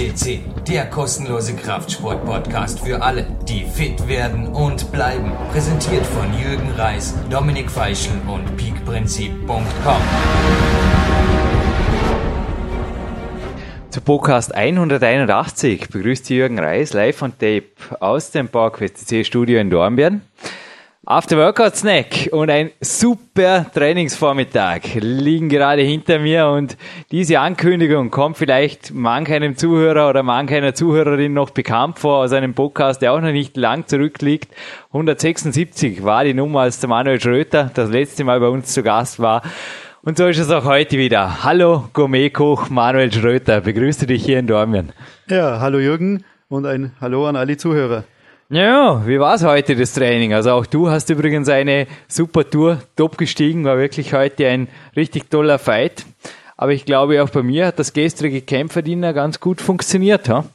FCC, der kostenlose Kraftsport-Podcast für alle, die fit werden und bleiben. Präsentiert von Jürgen Reis, Dominik Feischl und peakprinzip.com. Zu Podcast 181 begrüßt Jürgen Reis live on Tape aus dem PowerQuest CC Studio in Dornbirn. After Workout Snack und ein super Trainingsvormittag liegen gerade hinter mir und diese Ankündigung kommt vielleicht manch einem Zuhörer oder manch einer Zuhörerin noch bekannt vor aus einem Podcast, der auch noch nicht lang zurückliegt. 176 war die Nummer, als der Manuel Schröter das letzte Mal bei uns zu Gast war. Und so ist es auch heute wieder. Hallo Gourmetkoch Manuel Schröter, begrüße dich hier in Dormien. Ja, hallo Jürgen und ein Hallo an alle Zuhörer. Ja, wie war's heute, das Training? Also auch du hast übrigens eine super Tour, top gestiegen, war wirklich heute ein richtig toller Fight. Aber ich glaube, auch bei mir hat das gestrige Kämpferdiener ganz gut funktioniert, ha?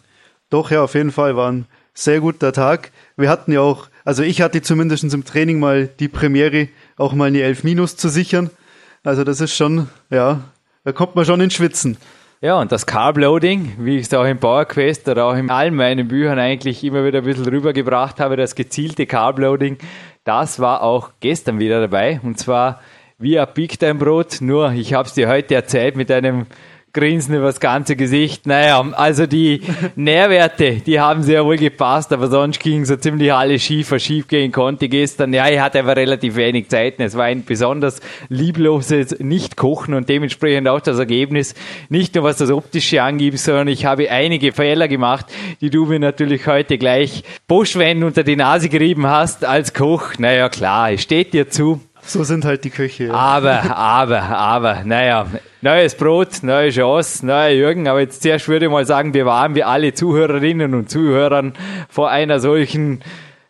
Doch, ja, auf jeden Fall war ein sehr guter Tag. Wir hatten ja auch, also ich hatte zumindest im Training mal die Premiere, auch mal eine 11 Minus zu sichern. Also das ist schon, ja, da kommt man schon ins Schwitzen. Ja, und das Carbloading, wie ich es auch im PowerQuest oder auch in allen meinen Büchern eigentlich immer wieder ein bisschen rübergebracht habe, das gezielte Carbloading, das war auch gestern wieder dabei. Und zwar via Big Time Brot, nur ich habe es dir heute erzählt mit einem Grinsen über das ganze Gesicht. Naja, also die Nährwerte, die haben sehr wohl gepasst, aber sonst ging so ziemlich alles schief, was schief gehen konnte gestern. Ja, ich hatte aber relativ wenig Zeit. Es war ein besonders liebloses Nicht-Kochen und dementsprechend auch das Ergebnis. Nicht nur was das Optische angibt, sondern ich habe einige Fehler gemacht, die du mir natürlich heute gleich Boschwein unter die Nase gerieben hast als Koch. Naja, klar, es steht dir zu. So sind halt die Köche. Ja. Aber, aber, aber, naja, neues Brot, neue Chance, neuer Jürgen. Aber jetzt zuerst würde ich mal sagen, bewahren wir alle Zuhörerinnen und Zuhörern vor einer solchen,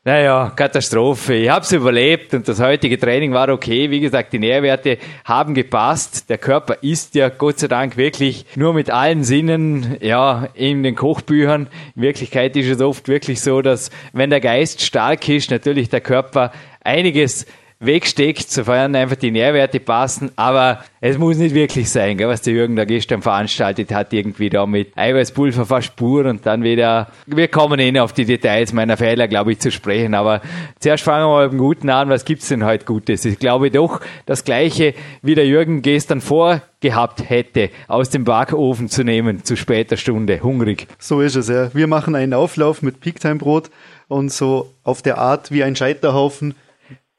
naja, Katastrophe. Ich habe es überlebt und das heutige Training war okay. Wie gesagt, die Nährwerte haben gepasst. Der Körper ist ja Gott sei Dank wirklich nur mit allen Sinnen, ja, in den Kochbüchern. In Wirklichkeit ist es oft wirklich so, dass wenn der Geist stark ist, natürlich der Körper einiges wegsteckt, sofern einfach die Nährwerte passen. Aber es muss nicht wirklich sein, gell, was der Jürgen da gestern veranstaltet hat, irgendwie da mit Eiweißpulver verspur und dann wieder, wir kommen eh auf die Details meiner Fehler, glaube ich, zu sprechen. Aber zuerst fangen wir mal mit dem Guten an. Was gibt's denn heute Gutes? Ich glaube doch, das Gleiche, wie der Jürgen gestern vorgehabt hätte, aus dem Backofen zu nehmen, zu später Stunde, hungrig. So ist es, ja. Wir machen einen Auflauf mit Peaktime-Brot und so auf der Art wie ein Scheiterhaufen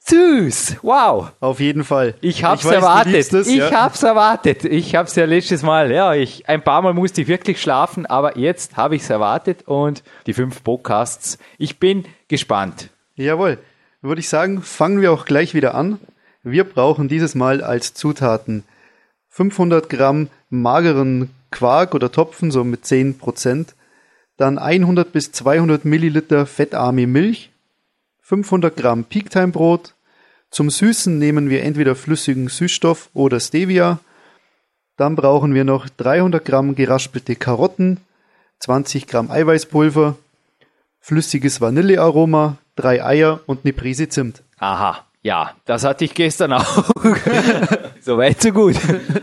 Süß, wow. Auf jeden Fall. Ich hab's ich weiß, erwartet. Es, ich ja. hab's erwartet. Ich hab's ja letztes Mal, ja, ich, ein paar Mal musste ich wirklich schlafen, aber jetzt habe ich's erwartet und die fünf Podcasts. Ich bin gespannt. Jawohl. Würde ich sagen, fangen wir auch gleich wieder an. Wir brauchen dieses Mal als Zutaten 500 Gramm mageren Quark oder Topfen, so mit 10 Prozent. Dann 100 bis 200 Milliliter fettarme Milch, 500 Gramm Peaktime Brot, zum Süßen nehmen wir entweder flüssigen Süßstoff oder Stevia. Dann brauchen wir noch 300 Gramm geraspelte Karotten, 20 Gramm Eiweißpulver, flüssiges Vanillearoma, drei Eier und eine Prise Zimt. Aha, ja, das hatte ich gestern auch. so weit, so gut.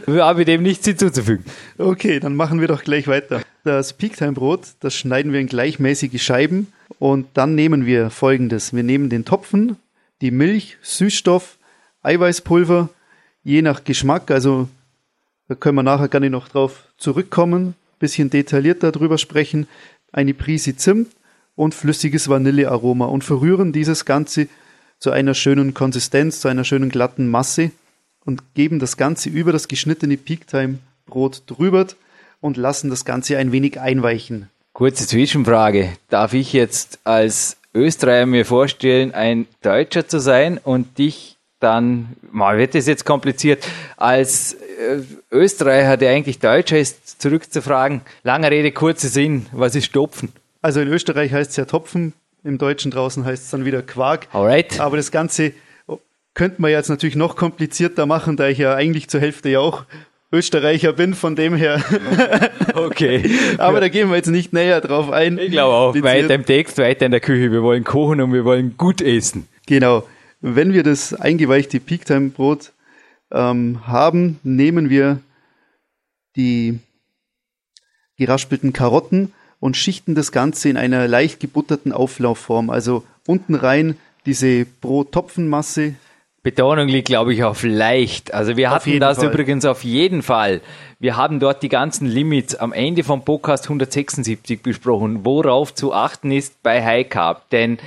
Wir haben dem nichts hinzuzufügen. Okay, dann machen wir doch gleich weiter. Das Peaktime-Brot, das schneiden wir in gleichmäßige Scheiben und dann nehmen wir folgendes. Wir nehmen den Topfen, die Milch, Süßstoff, Eiweißpulver, je nach Geschmack, also da können wir nachher gerne noch drauf zurückkommen, bisschen detaillierter darüber sprechen, eine Prise Zimt und flüssiges Vanillearoma und verrühren dieses Ganze zu einer schönen Konsistenz, zu einer schönen glatten Masse und geben das Ganze über das geschnittene Peaktime Brot drüber und lassen das Ganze ein wenig einweichen. Kurze Zwischenfrage. Darf ich jetzt als Österreicher mir vorstellen, ein Deutscher zu sein und dich dann, mal wird das jetzt kompliziert, als äh, Österreicher, der eigentlich Deutscher ist, zurückzufragen. Lange Rede, kurzer Sinn, was ist Stopfen? Also in Österreich heißt es ja Topfen, im Deutschen draußen heißt es dann wieder Quark. Alright. Aber das Ganze könnte man jetzt natürlich noch komplizierter machen, da ich ja eigentlich zur Hälfte ja auch Österreicher bin, von dem her. okay. Aber ja. da gehen wir jetzt nicht näher drauf ein. Ich glaube auch. Weiter im Text, weiter in der Küche. Wir wollen kochen und wir wollen gut essen. Genau. Wenn wir das eingeweichte Peaktime-Brot ähm, haben, nehmen wir die geraspelten Karotten und schichten das Ganze in einer leicht gebutterten Auflaufform. Also unten rein diese Brottopfenmasse. Betonung liegt, glaube ich, auf leicht. Also wir Auf hatten das Fall. übrigens auf jeden Fall. Wir haben dort die ganzen Limits am Ende vom Podcast 176 besprochen, worauf zu achten ist bei High Carb. Denn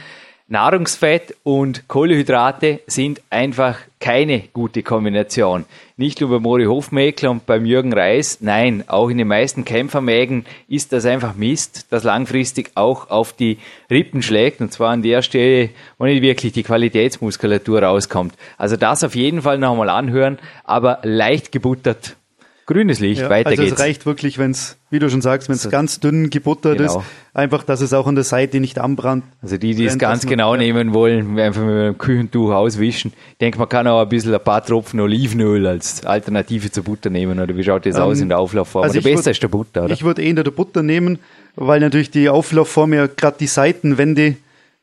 Nahrungsfett und Kohlenhydrate sind einfach keine gute Kombination. Nicht nur bei Mori Hofmeckler und beim Jürgen Reis, nein, auch in den meisten Kämpfermägen ist das einfach Mist, das langfristig auch auf die Rippen schlägt und zwar an der Stelle, wo nicht wirklich die Qualitätsmuskulatur rauskommt. Also das auf jeden Fall nochmal anhören, aber leicht gebuttert. Grünes Licht, Ja, weiter also geht's. es reicht wirklich, wenn es, wie du schon sagst, wenn es ganz dünn gebuttert Genau. ist, einfach, dass es auch an der Seite nicht anbrannt. Also die, die es ganz man- genau ja. nehmen wollen, einfach mit einem Küchentuch auswischen. Ich denke, man kann auch ein bisschen ein paar Tropfen Olivenöl als Alternative zur Butter nehmen. Oder wie schaut das aus in der Auflaufform? also oder besser würd- ist der Butter, oder? Ich würde eher der Butter nehmen, weil natürlich die Auflaufform ja gerade die Seitenwände,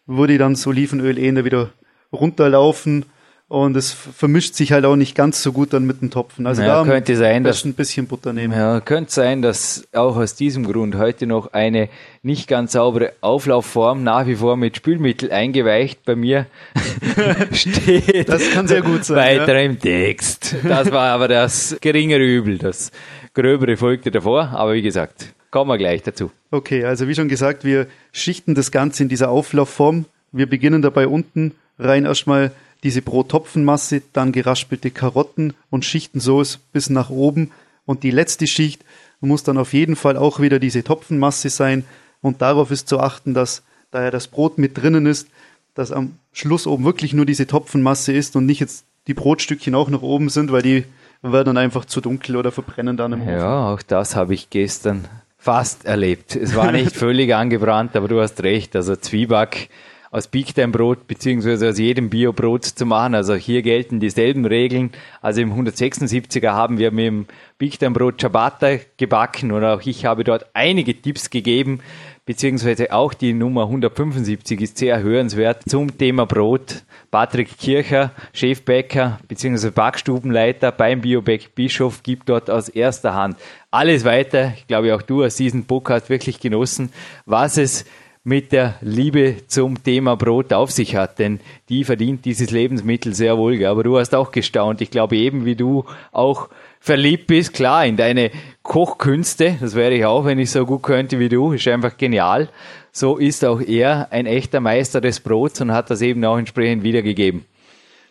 wo die dann das Olivenöl eher wieder runterlaufen und es vermischt sich halt auch nicht ganz so gut dann mit dem Topfen. Also Ja, da könnte sein, dass- ein bisschen Butter nehmen. Ja, könnte sein, dass auch aus diesem Grund heute noch eine nicht ganz saubere Auflaufform nach wie vor mit Spülmittel eingeweicht bei mir steht. Das kann sehr gut sein, Weiter im Text. Das war aber das geringere Übel. Das gröbere folgte davor. Aber wie gesagt, kommen wir gleich dazu. Okay, also wie schon gesagt, wir schichten das Ganze in dieser Auflaufform. Wir beginnen dabei unten rein erstmal diese Brottopfenmasse, dann geraspelte Karotten und schichten so es bis nach oben. Und die letzte Schicht muss dann auf jeden Fall auch wieder diese Topfenmasse sein. Und darauf ist zu achten, dass da ja das Brot mit drinnen ist, dass am Schluss oben wirklich nur diese Topfenmasse ist und nicht jetzt die Brotstückchen auch noch oben sind, weil die werden dann einfach zu dunkel oder verbrennen dann im Ofen. Ja, auch das habe ich gestern fast erlebt. Es war nicht völlig angebrannt, aber du hast recht. Also Zwieback aus Big Time Brot beziehungsweise aus jedem Biobrot zu machen. Also hier gelten dieselben Regeln. Also im 176er haben wir mit dem Big Time Brot Ciabatta gebacken und auch ich habe dort einige Tipps gegeben, beziehungsweise auch die Nummer 175 ist sehr hörenswert zum Thema Brot. Patrick Kircher, Chefbäcker beziehungsweise Backstubenleiter beim Bioback Bischof, gibt dort aus erster Hand alles weiter. Ich glaube, auch du hast diesen Podcast wirklich genossen, was es mit der Liebe zum Thema Brot auf sich hat, denn die verdient dieses Lebensmittel sehr wohl. gell? Aber du hast auch gestaunt. Ich glaube eben, wie du auch verliebt bist, klar, in deine Kochkünste. Das wäre ich auch, wenn ich so gut könnte wie du. Ist einfach genial. So ist auch er ein echter Meister des Brots und hat das eben auch entsprechend wiedergegeben.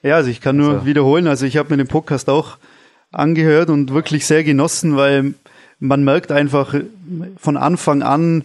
Ja, also ich kann nur So. wiederholen, also ich habe mir den Podcast auch angehört und wirklich sehr genossen, weil man merkt einfach von Anfang an,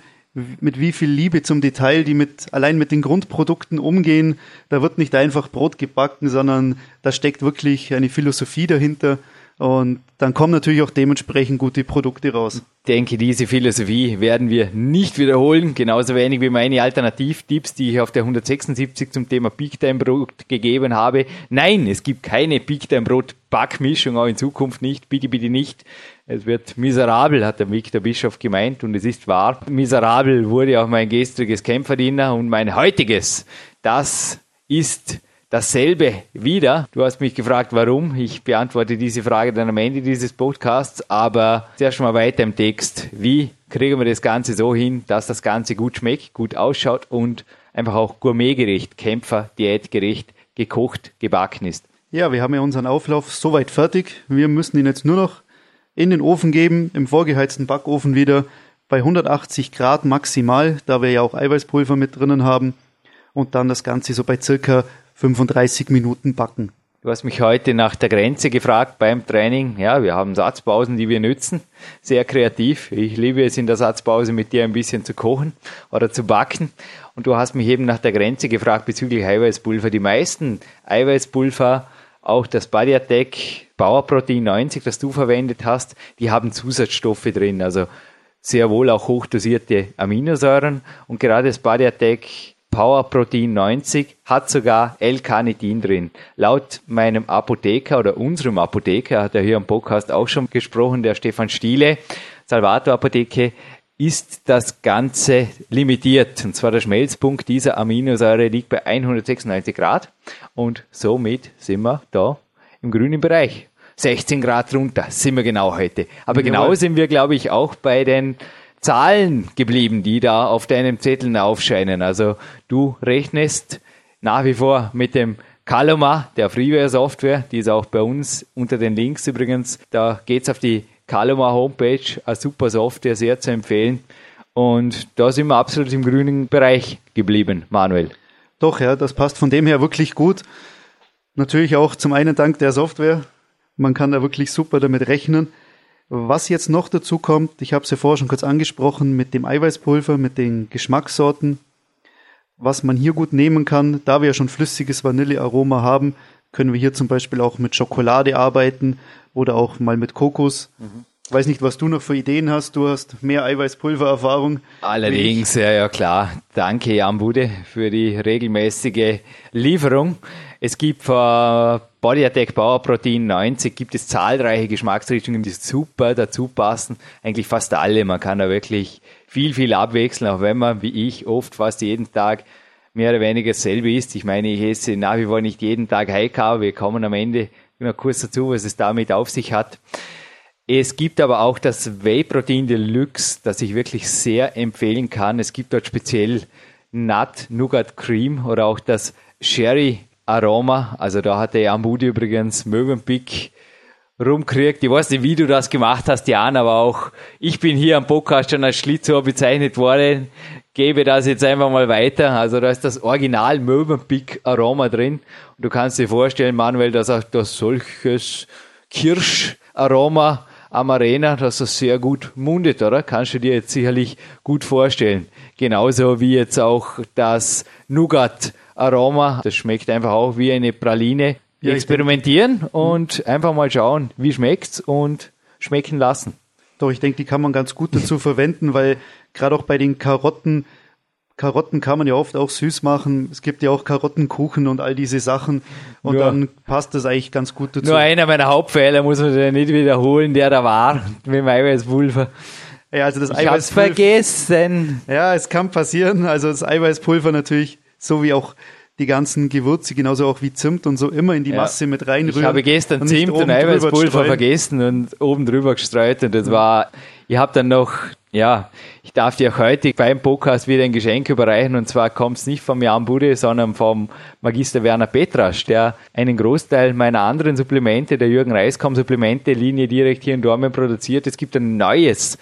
mit wie viel Liebe zum Detail die mit allein mit den Grundprodukten umgehen. Da wird nicht einfach Brot gebacken, sondern da steckt wirklich eine Philosophie dahinter und dann kommen natürlich auch dementsprechend gute Produkte raus. denke, diese Philosophie werden wir nicht wiederholen, genauso wenig wie meine Alternativtipps, die ich auf der 176 zum Thema Big Time Brot gegeben habe. Nein, es gibt keine Big Time Brot Backmischung, auch in Zukunft nicht, bitte, bitte nicht. Es wird miserabel, hat der Victor Bischof gemeint und es ist wahr. Miserabel wurde auch mein gestriges Kämpferdiener und mein heutiges. Das ist dasselbe wieder. Du hast mich gefragt, warum. Ich beantworte diese Frage dann am Ende dieses Podcasts, aber zuerst mal weiter im Text. Wie kriegen wir das Ganze so hin, dass das Ganze gut schmeckt, gut ausschaut und einfach auch gourmetgerecht, Kämpfer, diätgerecht, gekocht, gebacken ist? Ja, wir haben ja unseren Auflauf soweit fertig. Wir müssen ihn jetzt nur noch in den Ofen geben, im vorgeheizten Backofen wieder bei 180 Grad maximal, da wir ja auch Eiweißpulver mit drinnen haben. Und dann das Ganze so bei circa 35 Minuten backen. Du hast mich heute nach der Grenze gefragt beim Training. Ja, wir haben Satzpausen, die wir nützen. Sehr kreativ. Ich liebe es in der Satzpause mit dir ein bisschen zu kochen oder zu backen. Und du hast mich eben nach der Grenze gefragt bezüglich Eiweißpulver. Die meisten Eiweißpulver, auch das Body Attack Powerprotein 90, das du verwendet hast, die haben Zusatzstoffe drin. Also sehr wohl auch hochdosierte Aminosäuren. Und gerade das Body Attack Power Protein 90 hat sogar L-Carnitin drin. Laut meinem Apotheker oder unserem Apotheker, hat er hier am Podcast auch schon gesprochen, der Stefan Stiele, Salvator Apotheke, ist das Ganze limitiert. Und zwar der Schmelzpunkt dieser Aminosäure liegt bei 196 Grad. Und somit sind wir da im grünen Bereich. 16 Grad runter sind wir genau heute. Aber genau sind wir, glaube ich, auch bei den Zahlen geblieben, die da auf deinem Zettel aufscheinen. Also du rechnest nach wie vor mit dem Kaloma, der Freeware-Software, die ist auch bei uns unter den Links übrigens. Da geht's auf die Kaloma Homepage, eine super Software, sehr zu empfehlen. Und da sind wir absolut im grünen Bereich geblieben, Manuel. Doch, ja, das passt von dem her wirklich gut. Natürlich auch zum einen dank der Software. Man kann da wirklich super damit rechnen. Was jetzt noch dazu kommt, ich habe es ja vorher schon kurz angesprochen, mit dem Eiweißpulver, mit den Geschmackssorten, was man hier gut nehmen kann, da wir ja schon flüssiges Vanillearoma haben, können wir hier zum Beispiel auch mit Schokolade arbeiten oder auch mal mit Kokos. Mhm. Weiß nicht, was du noch für Ideen hast. Du hast mehr Eiweißpulvererfahrung. Allerdings, ja, ja, klar. Danke, Jan Bude, für die regelmäßige Lieferung. Es gibt für Body Attack Power Protein 90 gibt es zahlreiche Geschmacksrichtungen, die super dazu passen. Eigentlich fast alle. Man kann da wirklich viel, viel abwechseln, auch wenn man, wie ich, oft fast jeden Tag mehr oder weniger dasselbe isst. Ich meine, ich esse nach wie vor nicht jeden Tag Carb. Wir kommen am Ende noch kurz dazu, was es damit auf sich hat. Es gibt aber auch das Whey Protein Deluxe, das ich wirklich sehr empfehlen kann. Es gibt dort speziell Nut Nougat Cream oder auch das Sherry Aroma. Also da hat der Jan Budi übrigens Möwenpick rumkriegt. Ich weiß nicht, wie du das gemacht hast, Jan, aber auch ich bin hier am Podcast schon als Schlitzohr bezeichnet worden. Gebe das jetzt einfach mal weiter. Also da ist das Original Möwenpick Aroma drin. Und du kannst dir vorstellen, Manuel, dass auch das solches Kirscharoma am Arena, dass das sehr gut mundet, oder? Kannst du dir jetzt sicherlich gut vorstellen. Genauso wie jetzt auch das Nougat-Aroma. Das schmeckt einfach auch wie eine Praline. Ja, Experimentieren und einfach mal schauen, wie schmeckt's und schmecken lassen. Doch, ich denke, die kann man ganz gut dazu verwenden, weil gerade auch bei den Karotten Karotten kann man ja oft auch süß machen. Es gibt ja auch Karottenkuchen und all diese Sachen. Und ja. dann passt das eigentlich ganz gut dazu. Nur einer meiner Hauptfehler muss man ja nicht wiederholen, der da war mit dem Eiweißpulver. Ja, also das ich Eiweißpulver. hab's vergessen. Ja, es kann passieren. Also das Eiweißpulver natürlich, so wie auch die ganzen Gewürze, genauso auch wie Zimt und so, immer in die ja. Masse mit reinrühren. Ich habe gestern und Zimt und Eiweißpulver vergessen und oben drüber gestreut und das war, ich habe dann noch ja, ich darf dir auch heute beim Podcast wieder ein Geschenk überreichen und zwar kommt es nicht vom Jan Bude, sondern vom Magister Werner Petrasch, der einen Großteil meiner anderen Supplemente, der Jürgen Reiskamp Supplemente Linie direkt hier in Dormen produziert. Es gibt ein neues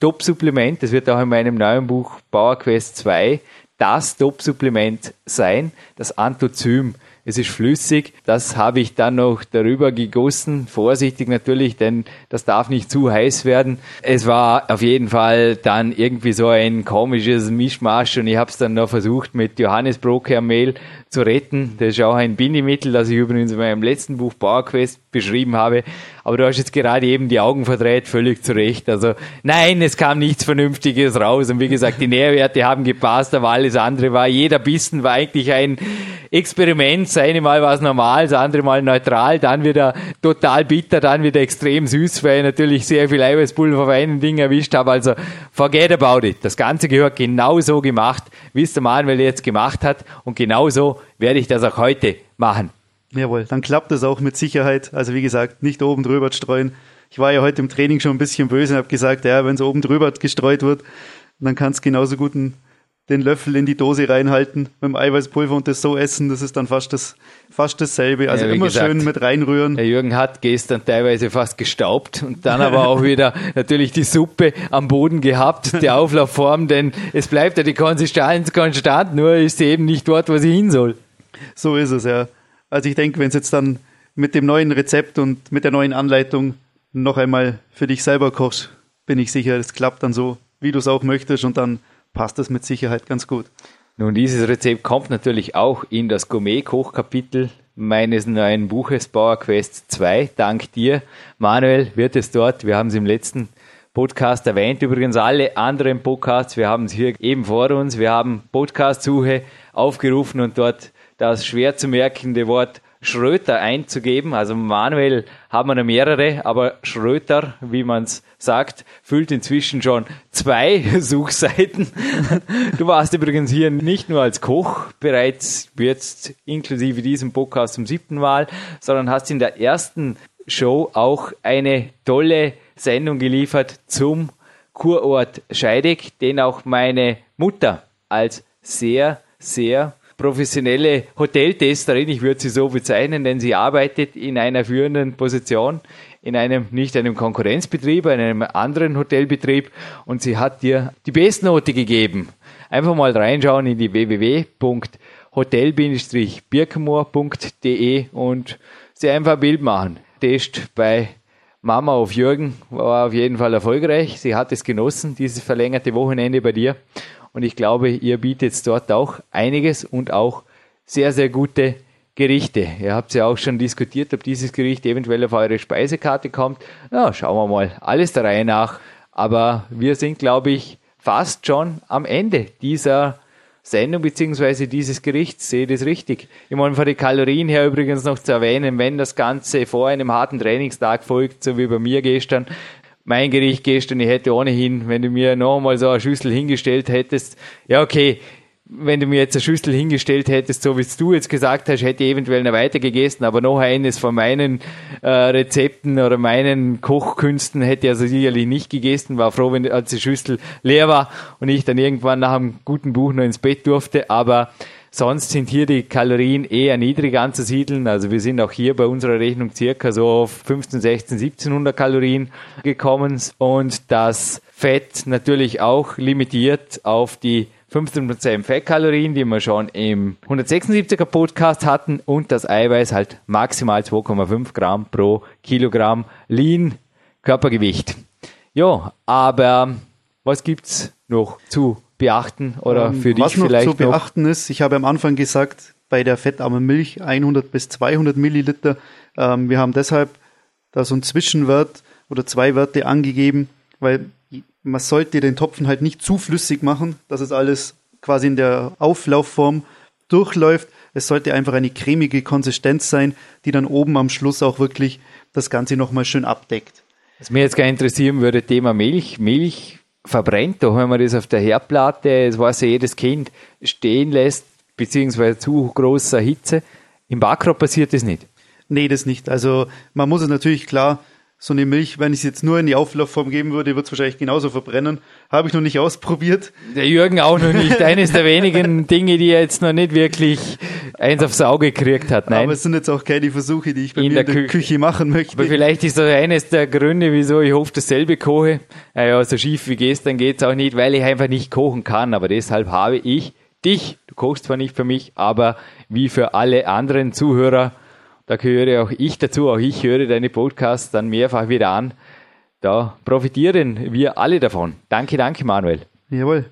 Top-Supplement, das wird auch in meinem neuen Buch Power Quest 2 das Top-Supplement sein, das Anthozym es ist flüssig. Das habe ich dann noch darüber gegossen, vorsichtig natürlich, denn das darf nicht zu heiß werden. Es war auf jeden Fall dann irgendwie so ein komisches Mischmasch und ich habe es dann noch versucht mit Johannesbrokermehl zu retten. Das ist auch ein Bindemittel, das ich übrigens in meinem letzten Buch PowerQuest beschrieben habe. Aber du hast jetzt gerade eben die Augen verdreht, völlig zu Recht. Also nein, es kam nichts Vernünftiges raus. Und wie gesagt, die Nährwerte haben gepasst, aber alles andere war, jeder Bissen war eigentlich ein Experiment. Das eine Mal war es normal, das andere Mal neutral, dann wieder total bitter, dann wieder extrem süß, weil ich natürlich sehr viel Eiweißpulver auf einen Ding erwischt habe. Also forget about it. Das Ganze gehört genauso gemacht, wie es der Manuel jetzt gemacht hat. Und genauso werde ich das auch heute machen. Jawohl, dann klappt das auch mit Sicherheit. Also wie gesagt, nicht oben drüber streuen. Ich war ja heute im Training schon ein bisschen böse und habe gesagt, ja, wenn es oben drüber gestreut wird, dann kann es genauso gut den Löffel in die Dose reinhalten mit dem Eiweißpulver und das so essen. Das ist dann fast das fast dasselbe. Also ja, immer gesagt, schön mit reinrühren. Der Jürgen hat gestern teilweise fast gestaubt und dann aber auch wieder natürlich die Suppe am Boden gehabt, die Auflaufform, denn es bleibt ja die Konsistenz konstant, nur ist sie eben nicht dort, wo sie hin soll. So ist es, ja. Also ich denke, wenn es jetzt dann mit dem neuen Rezept und mit der neuen Anleitung noch einmal für dich selber kochst, bin ich sicher, es klappt dann so, wie du es auch möchtest und dann passt das mit Sicherheit ganz gut. Nun, dieses Rezept kommt natürlich auch in das Gourmet-Kochkapitel meines neuen Buches Power Quest 2. Dank dir, Manuel, wird es dort, wir haben es im letzten Podcast erwähnt, übrigens alle anderen Podcasts, wir haben es hier eben vor uns, wir haben Podcast-Suche aufgerufen und dort das schwer zu merkende Wort Schröter einzugeben. Also manuell haben wir noch mehrere, aber Schröter, wie man es sagt, füllt inzwischen schon zwei Suchseiten. Du warst übrigens hier nicht nur als Koch bereits jetzt inklusive diesem Podcast zum siebten Mal, sondern hast in der ersten Show auch eine tolle Sendung geliefert zum Kurort Scheidig, den auch meine Mutter als sehr, sehr professionelle Hoteltesterin, ich würde sie so bezeichnen, denn sie arbeitet in einer führenden Position in einem, nicht einem Konkurrenzbetrieb, in einem anderen Hotelbetrieb und sie hat dir die Bestnote gegeben. Einfach mal reinschauen in die www.hotel-birkenmoor.de und sie einfach ein Bild machen. Test bei Mama auf Jürgen war auf jeden Fall erfolgreich. Sie hat es genossen, dieses verlängerte Wochenende bei dir. Und ich glaube, ihr bietet dort auch einiges und auch sehr, sehr gute Gerichte. Ihr habt ja auch schon diskutiert, ob dieses Gericht eventuell auf eure Speisekarte kommt. Ja, schauen wir mal. Alles der Reihe nach. Aber wir sind, glaube ich, fast schon am Ende dieser Sendung bzw. dieses Gerichts. Sehe das richtig? Ich meine, von den Kalorien her übrigens noch zu erwähnen, wenn das Ganze vor einem harten Trainingstag folgt, so wie bei mir gestern, mein Gericht gestern, ich hätte ohnehin, wenn du mir nochmal so eine Schüssel hingestellt hättest, ja okay, wenn du mir jetzt eine Schüssel hingestellt hättest, so wie es du jetzt gesagt hast, hätte ich eventuell noch weiter gegessen, aber noch eines von meinen äh, Rezepten oder meinen Kochkünsten hätte ich also sicherlich nicht gegessen. War froh, wenn als die Schüssel leer war und ich dann irgendwann nach einem guten Buch noch ins Bett durfte. Aber sonst sind hier die Kalorien eher niedrig anzusiedeln. Also wir sind auch hier bei unserer Rechnung circa so auf 15, 16, 1700 Kalorien gekommen und das Fett natürlich auch limitiert auf die 15% Fettkalorien, die wir schon im 176er Podcast hatten und das Eiweiß halt maximal 2,5 Gramm pro Kilogramm Lean Körpergewicht. Ja, aber was gibt's noch zu beachten oder Ähm, für dich Was noch vielleicht zu noch? beachten ist, ich habe am Anfang gesagt, bei der fettarmen Milch 100 bis 200 Milliliter. Ähm, wir haben deshalb da so einen Zwischenwert oder zwei Werte angegeben, weil man sollte den Topfen halt nicht zu flüssig machen, dass es alles quasi in der Auflaufform durchläuft. Es sollte einfach eine cremige Konsistenz sein, die dann oben am Schluss auch wirklich das Ganze nochmal schön abdeckt. Was mir jetzt gar interessieren würde, Thema Milch. Milch verbrennt, doch wenn man das auf der Herdplatte, das weiß ja jedes Kind, stehen lässt, beziehungsweise zu großer Hitze. Im Backrohr passiert das nicht. Nee, das nicht. Also man muss es natürlich klar, so eine Milch, wenn ich es jetzt nur in die Auflaufform geben würde, wird es wahrscheinlich genauso verbrennen. Habe ich noch nicht ausprobiert. Der Jürgen auch noch nicht. Eines der wenigen Dinge, die er jetzt noch nicht wirklich eins aufs Auge gekriegt hat. Nein. Aber es sind jetzt auch keine Versuche, die ich bei In mir der in der Küche. Küche machen möchte. Aber vielleicht ist das eines der Gründe, wieso ich oft dasselbe koche. Naja, so schief wie gestern geht's auch nicht, weil ich einfach nicht kochen kann. Aber deshalb habe ich dich, du kochst zwar nicht für mich, aber wie für alle anderen Zuhörer, da gehöre auch ich dazu, auch ich höre deine Podcasts dann mehrfach wieder an. Da profitieren wir alle davon. Danke, danke, Manuel. Jawohl.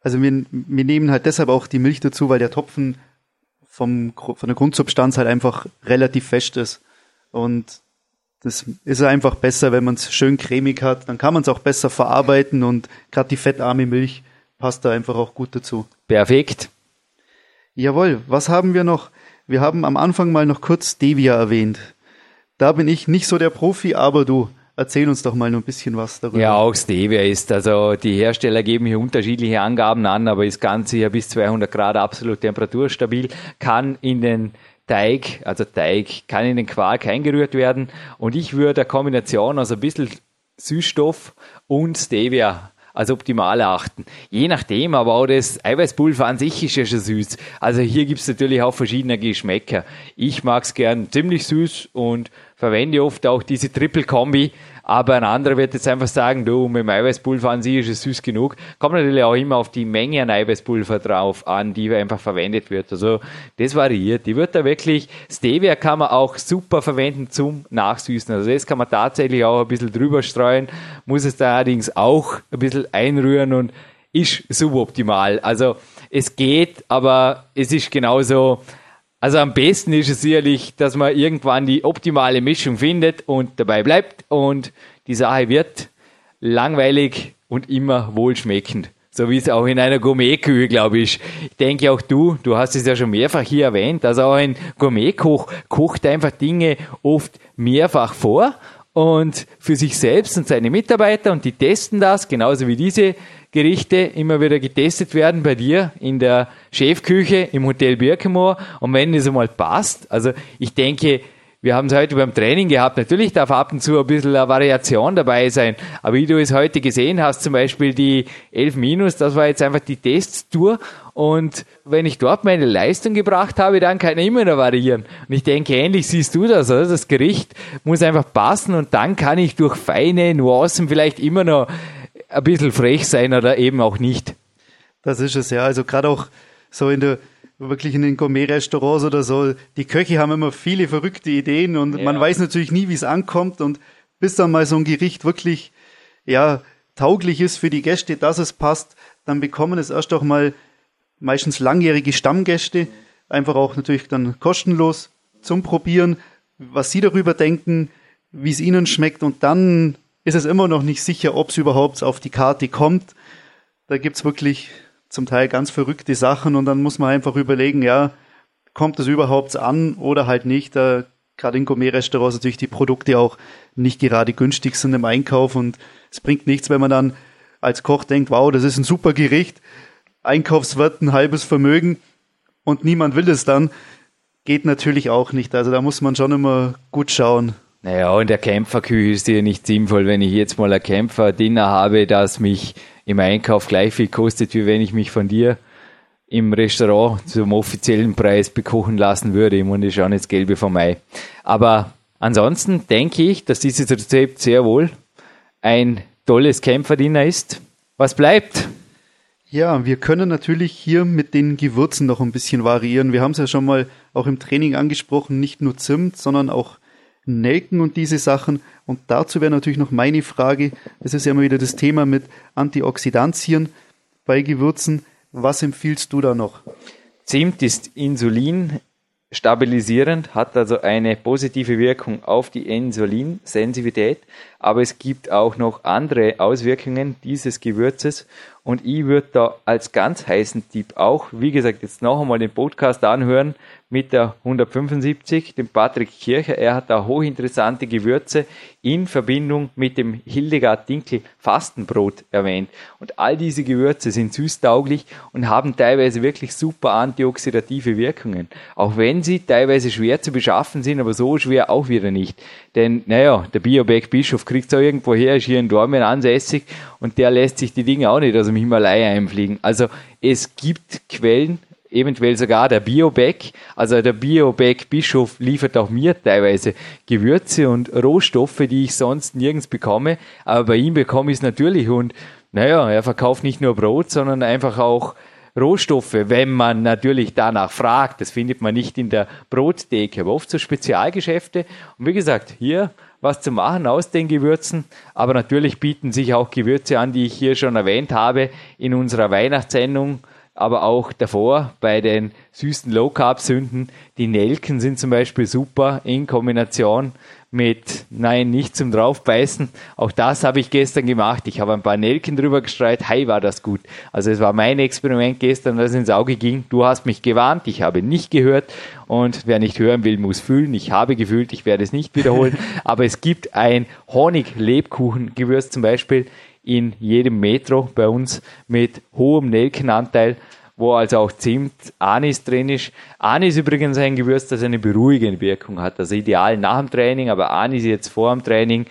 Also wir, wir nehmen halt deshalb auch die Milch dazu, weil der Topfen vom, von der Grundsubstanz halt einfach relativ fest ist. Und das ist einfach besser, wenn man es schön cremig hat. Dann kann man es auch besser verarbeiten und gerade die fettarme Milch passt da einfach auch gut dazu. Perfekt. Jawohl, was haben wir noch? Wir haben am Anfang mal noch kurz Stevia erwähnt. Da bin ich nicht so der Profi, aber du, erzähl uns doch mal ein bisschen was darüber. Ja, auch Stevia ist, also die Hersteller geben hier unterschiedliche Angaben an, aber ist ganz sicher bis 200 Grad absolut temperaturstabil, kann in den Teig, also Teig, kann in den Quark eingerührt werden und ich würde eine Kombination aus ein bisschen Süßstoff und Stevia als optimal erachten. Je nachdem, aber auch das Eiweißpulver an sich ist ja schon süß. Also hier gibt's natürlich auch verschiedene Geschmäcker. Ich mag's gern ziemlich süß und verwende oft auch diese Triple-Kombi, aber ein anderer wird jetzt einfach sagen, du, mit dem Eiweißpulver an sich ist es süß genug. Kommt natürlich auch immer auf die Menge an Eiweißpulver drauf an, die einfach verwendet wird. Also das variiert. Die wird da wirklich, Stevia kann man auch super verwenden zum Nachsüßen. Also das kann man tatsächlich auch ein bisschen drüber streuen, muss es da allerdings auch ein bisschen einrühren und ist suboptimal. Also es geht, aber es ist genauso, also am besten ist es sicherlich, dass man irgendwann die optimale Mischung findet und dabei bleibt und die Sache wird langweilig und immer wohlschmeckend. So wie es auch in einer Gourmetküche, glaube ich. Ich denke auch du, du hast es ja schon mehrfach hier erwähnt, also auch ein Gourmetkoch kocht einfach Dinge oft mehrfach vor und für sich selbst und seine Mitarbeiter und die testen das, genauso wie diese Gerichte immer wieder getestet werden bei dir in der Chefküche im Hotel Birkenmoor und wenn es einmal passt, also ich denke, wir haben es heute beim Training gehabt. Natürlich darf ab und zu ein bisschen eine Variation dabei sein. Aber wie du es heute gesehen hast, zum Beispiel die 11 Minus, das war jetzt einfach die Testtour. Und wenn ich dort meine Leistung gebracht habe, dann kann ich immer noch variieren. Und ich denke, ähnlich siehst du das, oder? Das Gericht muss einfach passen und dann kann ich durch feine Nuancen vielleicht immer noch ein bisschen frech sein oder eben auch nicht. Das ist es ja. Also gerade auch so in der wirklich in den Gourmet-Restaurants oder so, die Köche haben immer viele verrückte Ideen und ja. man weiß natürlich nie, wie es ankommt und bis dann mal so ein Gericht wirklich, ja, tauglich ist für die Gäste, dass es passt, dann bekommen es erst auch mal meistens langjährige Stammgäste, einfach auch natürlich dann kostenlos zum Probieren, was sie darüber denken, wie es ihnen schmeckt und dann ist es immer noch nicht sicher, ob es überhaupt auf die Karte kommt. Da gibt's wirklich zum Teil ganz verrückte Sachen und dann muss man einfach überlegen, ja, kommt es überhaupt an oder halt nicht. Da gerade in Gourmet-Restaurants natürlich die Produkte auch nicht gerade günstig sind im Einkauf und es bringt nichts, wenn man dann als Koch denkt, wow, das ist ein super Gericht, Einkaufswert ein halbes Vermögen und niemand will es dann, geht natürlich auch nicht. Also da muss man schon immer gut schauen. Naja, und der Kämpferküche ist ja nicht sinnvoll, wenn ich jetzt mal ein Kämpfer-Dinner habe, das mich im Einkauf gleich viel kostet, wie wenn ich mich von dir im Restaurant zum offiziellen Preis bekochen lassen würde. Im Grunde schon jetzt Gelbe vom Mai. Aber ansonsten denke ich, dass dieses Rezept sehr wohl ein tolles Kämpferdiener ist. Was bleibt? Ja, wir können natürlich hier mit den Gewürzen noch ein bisschen variieren. Wir haben es ja schon mal auch im Training angesprochen, nicht nur Zimt, sondern auch Nelken und diese Sachen. Und dazu wäre natürlich noch meine Frage, das ist ja immer wieder das Thema mit Antioxidantien bei Gewürzen. Was empfiehlst du da noch? Zimt ist Insulin stabilisierend, hat also eine positive Wirkung auf die Insulinsensitivität, aber es gibt auch noch andere Auswirkungen dieses Gewürzes und ich würde da als ganz heißen Tipp auch, wie gesagt, jetzt noch einmal den Podcast anhören, mit der 175, dem Patrick Kircher. Er hat da hochinteressante Gewürze in Verbindung mit dem Hildegard Dinkel Fastenbrot erwähnt. Und all diese Gewürze sind süßtauglich und haben teilweise wirklich super antioxidative Wirkungen. Auch wenn sie teilweise schwer zu beschaffen sind, aber so schwer auch wieder nicht. Denn, naja, der Bioback Bischof kriegt es auch irgendwo her, ist hier in Dormen ansässig und der lässt sich die Dinge auch nicht aus dem Himalaya einfliegen. Also es gibt Quellen, eventuell sogar der Bioback. Also der Bioback Bischof liefert auch mir teilweise Gewürze und Rohstoffe, die ich sonst nirgends bekomme. Aber bei ihm bekomme ich es natürlich und naja, er verkauft nicht nur Brot, sondern einfach auch Rohstoffe, wenn man natürlich danach fragt. Das findet man nicht in der Brottheke, aber oft so Spezialgeschäfte. Und wie gesagt, hier was zu machen aus den Gewürzen. Aber natürlich bieten sich auch Gewürze an, die ich hier schon erwähnt habe in unserer Weihnachtssendung aber auch davor bei den süßen Low Carb Sünden. Die Nelken sind zum Beispiel super in Kombination mit Nein, nicht zum draufbeißen. Auch das habe ich gestern gemacht. Ich habe ein paar Nelken drüber gestreut. Hi, war das gut. Also es war mein Experiment gestern, das ins Auge ging. Du hast mich gewarnt, ich habe nicht gehört. Und wer nicht hören will, muss fühlen. Ich habe gefühlt, ich werde es nicht wiederholen. Aber es gibt ein Honig-Lebkuchen-Gewürz zum Beispiel in jedem Metro bei uns mit hohem Nelkenanteil, wo also auch Zimt, Anis drin ist. Anis übrigens ein Gewürz, das eine beruhigende Wirkung hat. Also ideal nach dem Training, aber Anis jetzt vor dem Training.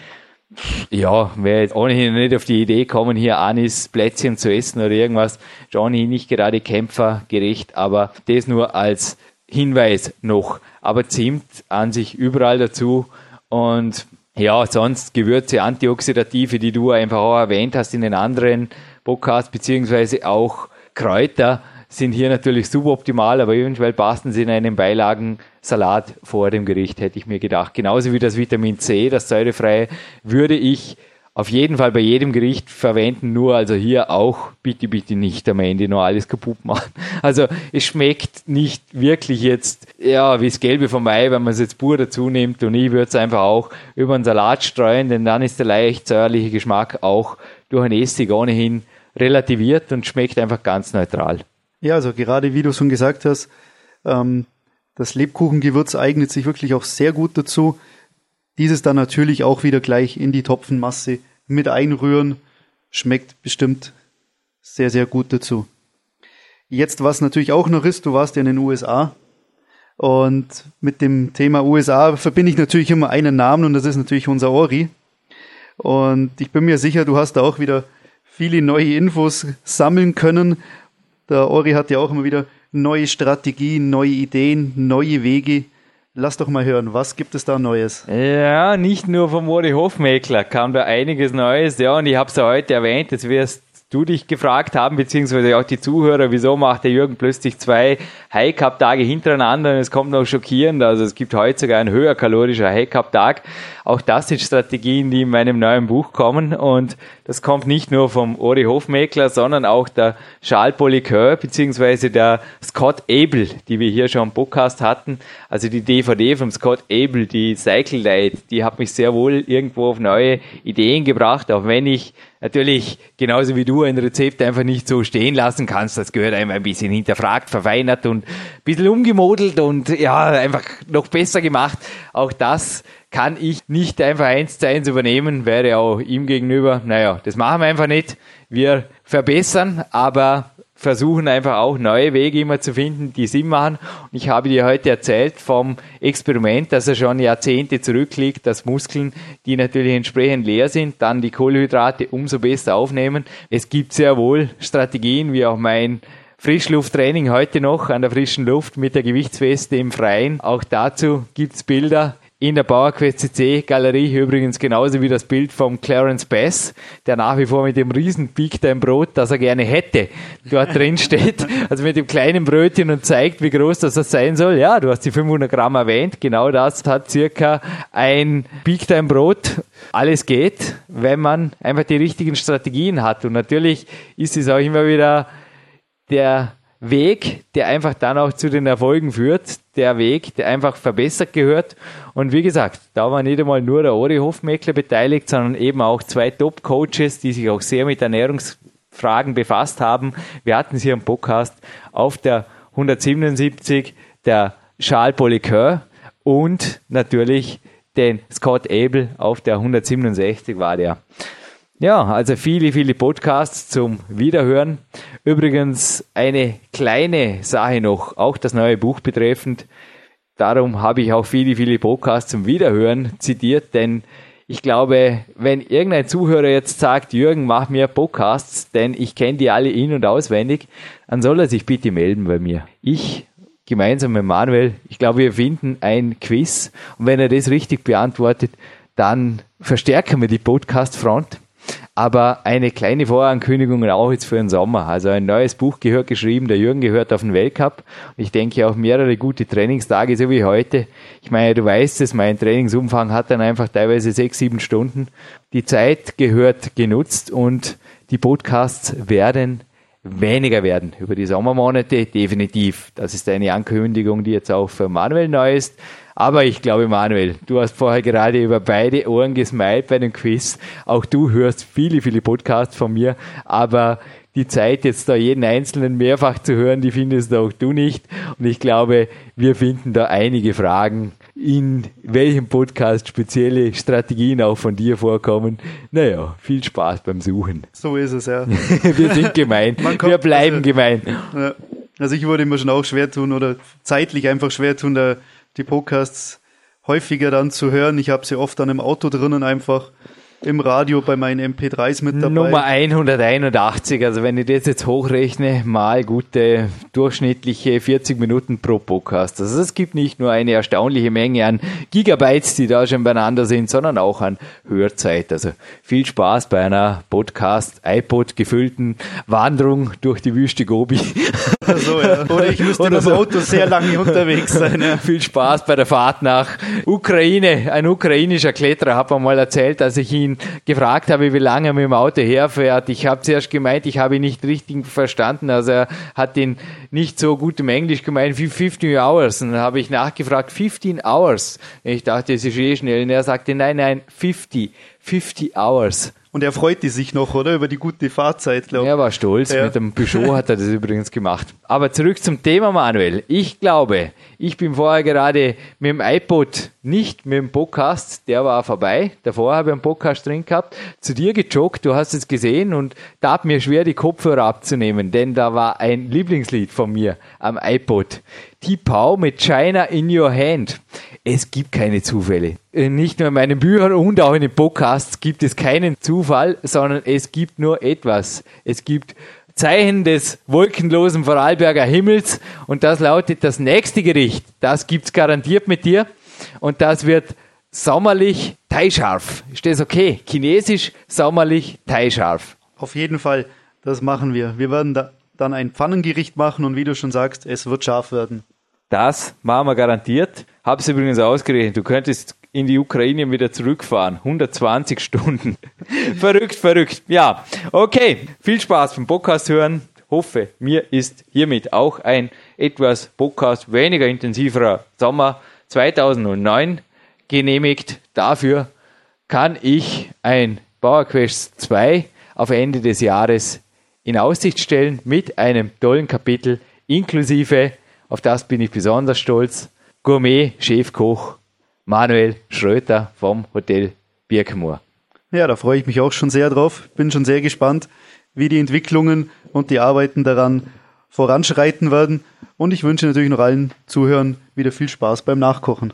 Ja, wer jetzt ohnehin nicht auf die Idee kommen, hier Anis Plätzchen zu essen oder irgendwas, Johnny nicht gerade kämpfergerecht, aber das nur als Hinweis noch. Aber Zimt an sich überall dazu und ja, sonst Gewürze, Antioxidative, die du einfach auch erwähnt hast in den anderen Podcasts, beziehungsweise auch Kräuter sind hier natürlich suboptimal, aber eventuell passen sie in einen Beilagensalat vor dem Gericht, hätte ich mir gedacht. Genauso wie das Vitamin C, das säurefreie, würde ich auf jeden Fall bei jedem Gericht verwenden, nur also hier auch bitte, bitte nicht am Ende nur alles kaputt machen. Also es schmeckt nicht wirklich jetzt, ja, wie das Gelbe vom Ei, wenn man es jetzt pur dazu nimmt und ich würde es einfach auch über einen Salat streuen, denn dann ist der leicht säuerliche Geschmack auch durch ein Essig ohnehin relativiert und schmeckt einfach ganz neutral. Ja, also gerade wie du schon gesagt hast, ähm, das Lebkuchengewürz eignet sich wirklich auch sehr gut dazu, dieses dann natürlich auch wieder gleich in die Topfenmasse mit einrühren. Schmeckt bestimmt sehr, sehr gut dazu. Jetzt, was natürlich auch noch ist, du warst ja in den USA Und mit dem Thema USA verbinde ich natürlich immer einen Namen und das ist natürlich unser Ori. Und ich bin mir sicher, du hast da auch wieder viele neue Infos sammeln können. Der Ori hat ja auch immer wieder neue Strategien, neue Ideen, neue Wege. Lass doch mal hören, was gibt es da Neues? Ja, nicht nur vom Ori Hofmeckler kam da einiges Neues. Ja, und ich habe es ja heute erwähnt, jetzt wirst du dich gefragt haben, beziehungsweise auch die Zuhörer, wieso macht der Jürgen plötzlich zwei High Cup Tage hintereinander und es kommt noch schockierend. Also es gibt heute sogar einen höher kalorischer High Cup Tag. Auch das sind Strategien, die in meinem neuen Buch kommen und das kommt nicht nur vom Ori Hofmeckler, sondern auch der Charles Polycœur beziehungsweise der Scott Abel, die wir hier schon im Podcast hatten. Also die DVD vom Scott Abel, die Cycle Light, die hat mich sehr wohl irgendwo auf neue Ideen gebracht, auch wenn ich natürlich genauso wie du ein Rezept einfach nicht so stehen lassen kannst. Das gehört einem ein bisschen hinterfragt, verfeinert und ein bisschen umgemodelt und ja, einfach noch besser gemacht. Auch das kann ich nicht einfach eins zu eins übernehmen, wäre auch ihm gegenüber, naja, das machen wir einfach nicht. Wir verbessern, aber versuchen einfach auch neue Wege immer zu finden, die Sinn machen. Und ich habe dir heute erzählt vom Experiment, dass er schon Jahrzehnte zurückliegt, dass Muskeln, die natürlich entsprechend leer sind, dann die Kohlenhydrate umso besser aufnehmen. Es gibt sehr wohl Strategien, wie auch mein Frischlufttraining heute noch an der frischen Luft mit der Gewichtsweste im Freien. Auch dazu gibt's Bilder in der PowerQuest CC Galerie übrigens genauso wie das Bild vom Clarence Bass, der nach wie vor mit dem riesen Peak dein Brot, das er gerne hätte, dort drin steht. Also mit dem kleinen Brötchen und zeigt, wie groß das, das sein soll. Ja, du hast die 500 Gramm erwähnt. Genau das hat circa ein Peak dein Brot. Alles geht, wenn man einfach die richtigen Strategien hat. Und natürlich ist es auch immer wieder der Weg, der einfach dann auch zu den Erfolgen führt, der Weg, der einfach verbessert gehört. Und wie gesagt, da war nicht einmal nur der Ori Hofmeckler beteiligt, sondern eben auch zwei Top-Coaches, die sich auch sehr mit Ernährungsfragen befasst haben. Wir hatten sie am Podcast auf der 177, der Charles Polycœur und natürlich den Scott Abel auf der 167 war der. Ja, also viele, viele Podcasts zum Wiederhören. Übrigens eine kleine Sache noch, auch das neue Buch betreffend. Darum habe ich auch viele, viele Podcasts zum Wiederhören zitiert, denn ich glaube, wenn irgendein Zuhörer jetzt sagt, Jürgen, mach mir Podcasts, denn ich kenne die alle in- und auswendig, dann soll er sich bitte melden bei mir. Ich gemeinsam mit Manuel, ich glaube, wir finden ein Quiz und wenn er das richtig beantwortet, dann verstärken wir die Podcast-Front aber eine kleine Vorankündigung auch jetzt für den Sommer. Also ein neues Buch gehört geschrieben, der Jürgen gehört auf den Weltcup. Ich denke auch mehrere gute Trainingstage, so wie heute. Ich meine, du weißt es, mein Trainingsumfang hat dann einfach teilweise sechs, sieben Stunden. Die Zeit gehört genutzt und die Podcasts werden weniger werden über die Sommermonate, definitiv. Das ist eine Ankündigung, die jetzt auch für Manuel neu ist. Aber ich glaube, Manuel, du hast vorher gerade über beide Ohren gesmiled bei dem Quiz. Auch du hörst viele, viele Podcasts von mir, aber die Zeit, jetzt da jeden einzelnen mehrfach zu hören, die findest auch du nicht. Und ich glaube, wir finden da einige Fragen, in welchem Podcast spezielle Strategien auch von dir vorkommen. Naja, viel Spaß beim Suchen. So ist es, ja. wir sind gemein. Wir bleiben also, gemein. Also ich würde immer schon auch schwer tun oder zeitlich einfach schwer tun, da die Podcasts häufiger dann zu hören. Ich habe sie oft dann im Auto drinnen einfach im Radio bei meinen MP3s mit dabei. Nummer 181, also wenn ich das jetzt hochrechne, mal gute durchschnittliche 40 Minuten pro Podcast. Also es gibt nicht nur eine erstaunliche Menge an Gigabytes, die da schon beieinander sind, sondern auch an Hörzeit. Also viel Spaß bei einer Podcast, iPod gefüllten Wanderung durch die Wüste Gobi. So, ja. Oder ich müsste Oder im so. Auto sehr lange unterwegs sein. Ja. Viel Spaß bei der Fahrt nach Ukraine. Ein ukrainischer Kletterer hat mir mal erzählt, dass ich ihn gefragt habe, wie lange er mit dem Auto herfährt. Ich habe zuerst gemeint, ich habe ihn nicht richtig verstanden. Also er hat ihn nicht so gut im Englisch gemeint wie 15 Hours. Und dann habe ich nachgefragt, 15 Hours. Ich dachte, das ist eh schnell. Und er sagte, nein, nein, 50. 50 Hours. Und er freute sich noch, oder? Über die gute Fahrzeit, glaube ich. Er war stolz. Ja. Mit dem Peugeot hat er das übrigens gemacht. Aber zurück zum Thema, Manuel. Ich glaube, ich bin vorher gerade mit dem iPod, nicht mit dem Podcast, der war vorbei. Davor habe ich einen Podcast drin gehabt. Zu dir gejoggt, du hast es gesehen und da hat mir schwer die Kopfhörer abzunehmen, denn da war ein Lieblingslied von mir am iPod. Tipau mit China in your hand. Es gibt keine Zufälle. Äh, nicht nur in meinen Büchern und auch in den Podcasts gibt es keinen Zufall, sondern es gibt nur etwas. Es gibt Zeichen des wolkenlosen Vorarlberger Himmels und das lautet das nächste Gericht. Das gibt's garantiert mit dir und das wird sommerlich Thai-scharf. Ist das okay? Chinesisch sommerlich Thai-scharf. Auf jeden Fall, das machen wir. Wir werden da dann ein Pfannengericht machen und wie du schon sagst, es wird scharf werden. Das machen wir garantiert. Hab's übrigens ausgerechnet. Du könntest in die Ukraine wieder zurückfahren. 120 Stunden. verrückt, verrückt. Ja, okay. Viel Spaß beim Podcast hören. Hoffe, mir ist hiermit auch ein etwas Podcast weniger intensiverer Sommer 2009 genehmigt. Dafür kann ich ein PowerQuest 2 auf Ende des Jahres in Aussicht stellen mit einem tollen Kapitel inklusive, auf das bin ich besonders stolz, Gourmet-Chefkoch Manuel Schröter vom Hotel Birkenmoor. Ja, da freue ich mich auch schon sehr drauf. Bin schon sehr gespannt, wie die Entwicklungen und die Arbeiten daran voranschreiten werden. Und ich wünsche natürlich noch allen Zuhörern wieder viel Spaß beim Nachkochen.